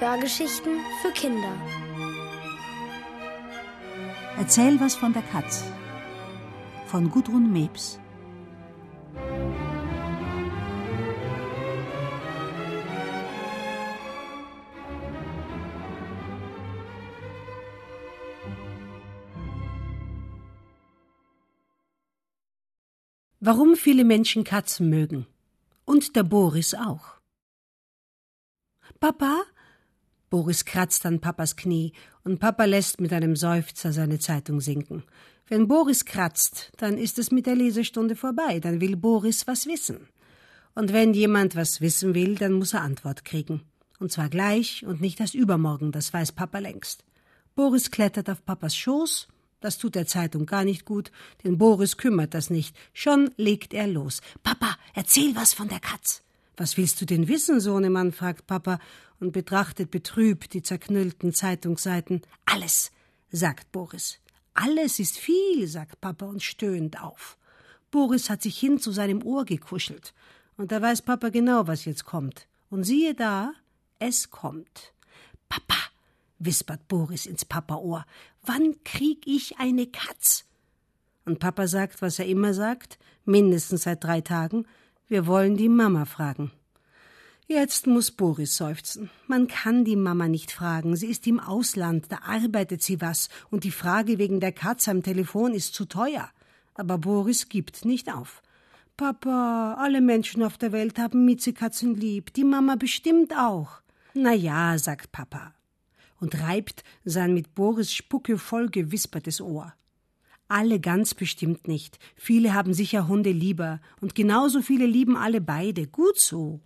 Hörgeschichten für Kinder. Erzähl was von der Katz. Von Gudrun Mebs. Warum viele Menschen Katzen mögen. Und der Boris auch. Papa? Boris kratzt an Papas Knie und Papa lässt mit einem Seufzer seine Zeitung sinken. Wenn Boris kratzt, dann ist es mit der Lesestunde vorbei, dann will Boris was wissen. Und wenn jemand was wissen will, dann muss er Antwort kriegen. Und zwar gleich und nicht erst übermorgen, das weiß Papa längst. Boris klettert auf Papas Schoß, das tut der Zeitung gar nicht gut, denn Boris kümmert das nicht. Schon legt er los. Papa, erzähl was von der Katz. Was willst du denn wissen, Sohnemann? fragt Papa und betrachtet betrübt die zerknüllten Zeitungsseiten. Alles, sagt Boris. Alles ist viel, sagt Papa und stöhnt auf. Boris hat sich hin zu seinem Ohr gekuschelt. Und da weiß Papa genau, was jetzt kommt. Und siehe da, es kommt. Papa, wispert Boris ins Papa-Ohr, wann krieg ich eine Katz? Und Papa sagt, was er immer sagt, mindestens seit drei Tagen, wir wollen die Mama fragen. Jetzt muss Boris seufzen. Man kann die Mama nicht fragen. Sie ist im Ausland, da arbeitet sie was, und die Frage wegen der Katze am Telefon ist zu teuer. Aber Boris gibt nicht auf. Papa, alle Menschen auf der Welt haben Miezekatzen lieb, die Mama bestimmt auch. Na ja, sagt Papa und reibt sein mit Boris Spucke voll gewispertes Ohr. Alle ganz bestimmt nicht. Viele haben sicher Hunde lieber. Und genauso viele lieben alle beide. Gut so.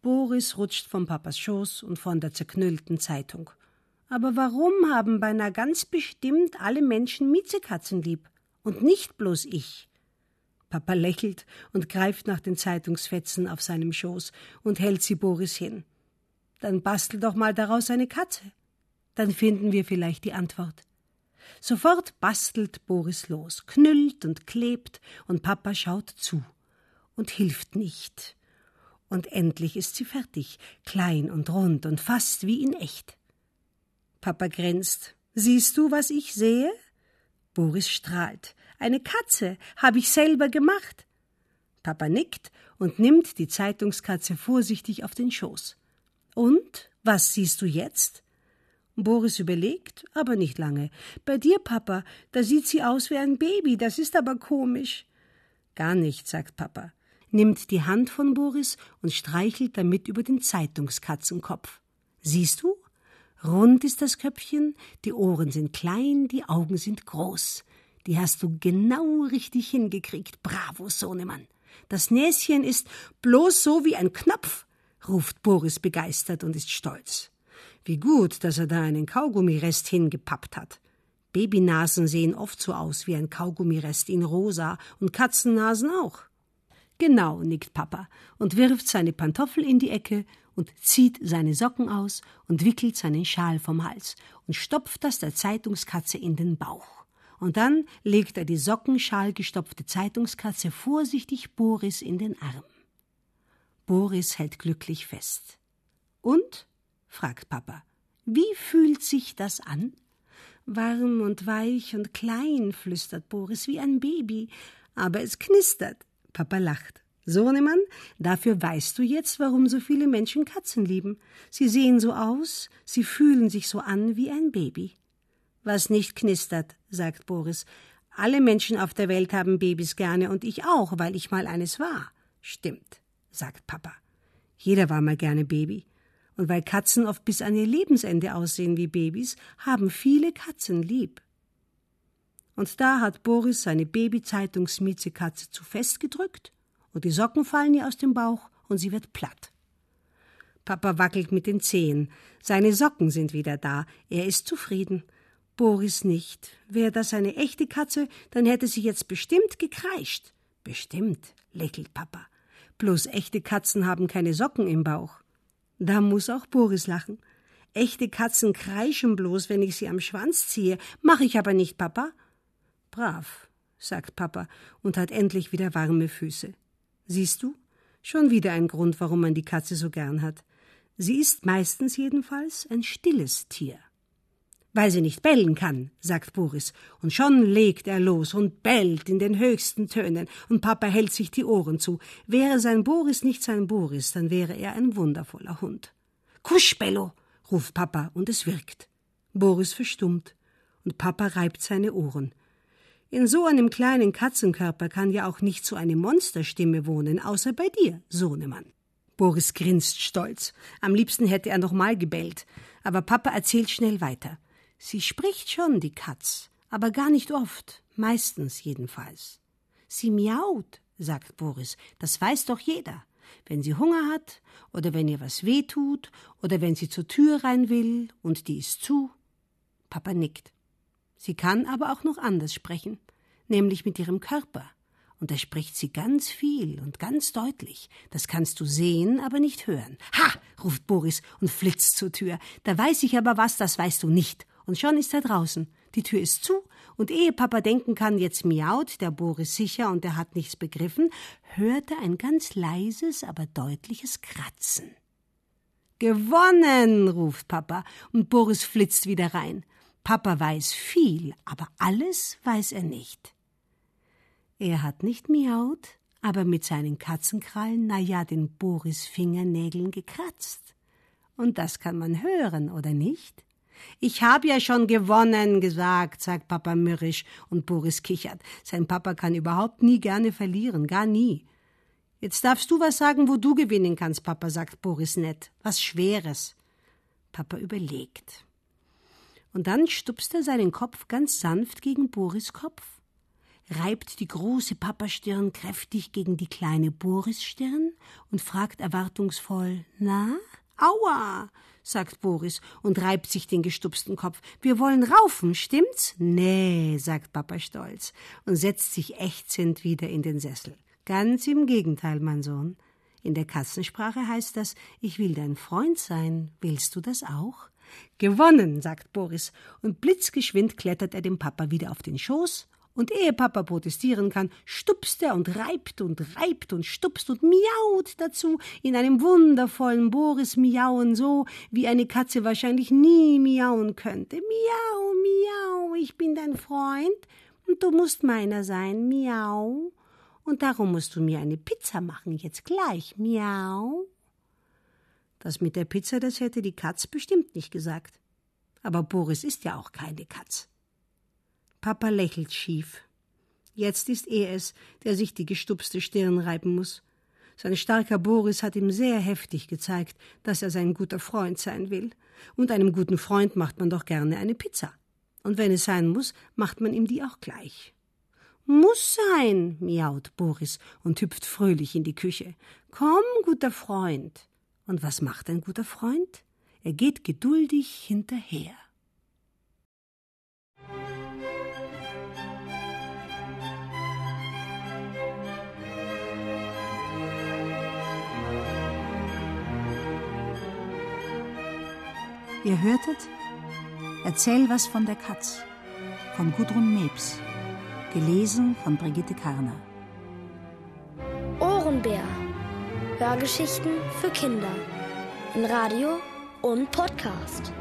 Boris rutscht vom Papas Schoß und von der zerknüllten Zeitung. Aber warum haben beinahe ganz bestimmt alle Menschen Miezekatzen lieb? Und nicht bloß ich. Papa lächelt und greift nach den Zeitungsfetzen auf seinem Schoß und hält sie Boris hin. Dann bastel doch mal daraus eine Katze. Dann finden wir vielleicht die Antwort. Sofort bastelt Boris los, knüllt und klebt, und Papa schaut zu und hilft nicht. Und endlich ist sie fertig, klein und rund und fast wie in echt. Papa grinst. Siehst du, was ich sehe? Boris strahlt. Eine Katze habe ich selber gemacht. Papa nickt und nimmt die Zeitungskatze vorsichtig auf den Schoß. Und was siehst du jetzt? Boris überlegt, aber nicht lange. Bei dir, Papa, da sieht sie aus wie ein Baby, das ist aber komisch. Gar nicht, sagt Papa, nimmt die Hand von Boris und streichelt damit über den Zeitungskatzenkopf. Siehst du? Rund ist das Köpfchen, die Ohren sind klein, die Augen sind groß. Die hast du genau richtig hingekriegt. Bravo, Sohnemann. Das Näschen ist bloß so wie ein Knopf, ruft Boris begeistert und ist stolz. Wie gut, dass er da einen Kaugummirest hingepappt hat. Babynasen sehen oft so aus wie ein Kaugummirest in rosa und Katzennasen auch. Genau, nickt Papa und wirft seine Pantoffel in die Ecke und zieht seine Socken aus und wickelt seinen Schal vom Hals und stopft das der Zeitungskatze in den Bauch. Und dann legt er die sockenschalgestopfte Zeitungskatze vorsichtig Boris in den Arm. Boris hält glücklich fest. Und? Fragt Papa. Wie fühlt sich das an? Warm und weich und klein, flüstert Boris wie ein Baby. Aber es knistert. Papa lacht. Sohnemann, dafür weißt du jetzt, warum so viele Menschen Katzen lieben. Sie sehen so aus, sie fühlen sich so an wie ein Baby. Was nicht knistert, sagt Boris. Alle Menschen auf der Welt haben Babys gerne und ich auch, weil ich mal eines war. Stimmt, sagt Papa. Jeder war mal gerne Baby. Und weil Katzen oft bis an ihr Lebensende aussehen wie Babys, haben viele Katzen lieb. Und da hat Boris seine Babyzeitungsmiezekatze zu fest gedrückt und die Socken fallen ihr aus dem Bauch und sie wird platt. Papa wackelt mit den Zehen. Seine Socken sind wieder da. Er ist zufrieden. Boris nicht. Wäre das eine echte Katze, dann hätte sie jetzt bestimmt gekreischt. Bestimmt, lächelt Papa. Bloß echte Katzen haben keine Socken im Bauch. Da muss auch Boris lachen. Echte Katzen kreischen bloß, wenn ich sie am Schwanz ziehe. Mach ich aber nicht, Papa. Brav, sagt Papa und hat endlich wieder warme Füße. Siehst du? Schon wieder ein Grund, warum man die Katze so gern hat. Sie ist meistens jedenfalls ein stilles Tier. Weil sie nicht bellen kann, sagt Boris, und schon legt er los und bellt in den höchsten Tönen, und Papa hält sich die Ohren zu. Wäre sein Boris nicht sein Boris, dann wäre er ein wundervoller Hund. Kusch, Bello, ruft Papa, und es wirkt. Boris verstummt, und Papa reibt seine Ohren. In so einem kleinen Katzenkörper kann ja auch nicht so eine Monsterstimme wohnen, außer bei dir, Sohnemann. Boris grinst stolz. Am liebsten hätte er noch mal gebellt. Aber Papa erzählt schnell weiter. Sie spricht schon, die Katz, aber gar nicht oft, meistens jedenfalls. Sie miaut, sagt Boris, das weiß doch jeder. Wenn sie Hunger hat oder wenn ihr was weh tut oder wenn sie zur Tür rein will und die ist zu. Papa nickt. Sie kann aber auch noch anders sprechen, nämlich mit ihrem Körper. Und da spricht sie ganz viel und ganz deutlich. Das kannst du sehen, aber nicht hören. Ha! ruft Boris und flitzt zur Tür. Da weiß ich aber was, das weißt du nicht und schon ist er draußen. Die Tür ist zu, und ehe Papa denken kann, jetzt miaut der Boris sicher und er hat nichts begriffen, hört er ein ganz leises, aber deutliches Kratzen. Gewonnen, ruft Papa, und Boris flitzt wieder rein. Papa weiß viel, aber alles weiß er nicht. Er hat nicht miaut, aber mit seinen Katzenkrallen, na ja, den Boris Fingernägeln gekratzt. Und das kann man hören, oder nicht? Ich habe ja schon gewonnen gesagt, sagt Papa mürrisch und Boris kichert. Sein Papa kann überhaupt nie gerne verlieren, gar nie. Jetzt darfst du was sagen, wo du gewinnen kannst, Papa, sagt Boris nett. Was Schweres. Papa überlegt. Und dann stupst er seinen Kopf ganz sanft gegen Boris Kopf, reibt die große Papastirn kräftig gegen die kleine Boris-Stirn und fragt erwartungsvoll: Na? Aua! sagt Boris und reibt sich den gestupsten Kopf. Wir wollen raufen, stimmt's? Nee, sagt Papa stolz und setzt sich ächzend wieder in den Sessel. Ganz im Gegenteil, mein Sohn. In der Katzensprache heißt das, ich will dein Freund sein. Willst du das auch? Gewonnen, sagt Boris, und blitzgeschwind klettert er dem Papa wieder auf den Schoß und ehe Papa protestieren kann, stupst er und reibt und reibt und stupst und miaut dazu in einem wundervollen Boris-Miauen, so wie eine Katze wahrscheinlich nie miauen könnte. Miau, miau, ich bin dein Freund und du musst meiner sein, miau. Und darum musst du mir eine Pizza machen, jetzt gleich, miau. Das mit der Pizza, das hätte die Katz bestimmt nicht gesagt. Aber Boris ist ja auch keine Katz. Papa lächelt schief. Jetzt ist er es, der sich die gestupste Stirn reiben muss. Sein starker Boris hat ihm sehr heftig gezeigt, dass er sein guter Freund sein will. Und einem guten Freund macht man doch gerne eine Pizza. Und wenn es sein muss, macht man ihm die auch gleich. Muss sein, miaut Boris und hüpft fröhlich in die Küche. Komm, guter Freund. Und was macht ein guter Freund? Er geht geduldig hinterher. Ihr hörtet Erzähl was von der Katz von Gudrun Mebs, gelesen von Brigitte Karner. Ohrenbär. Hörgeschichten für Kinder in Radio und Podcast.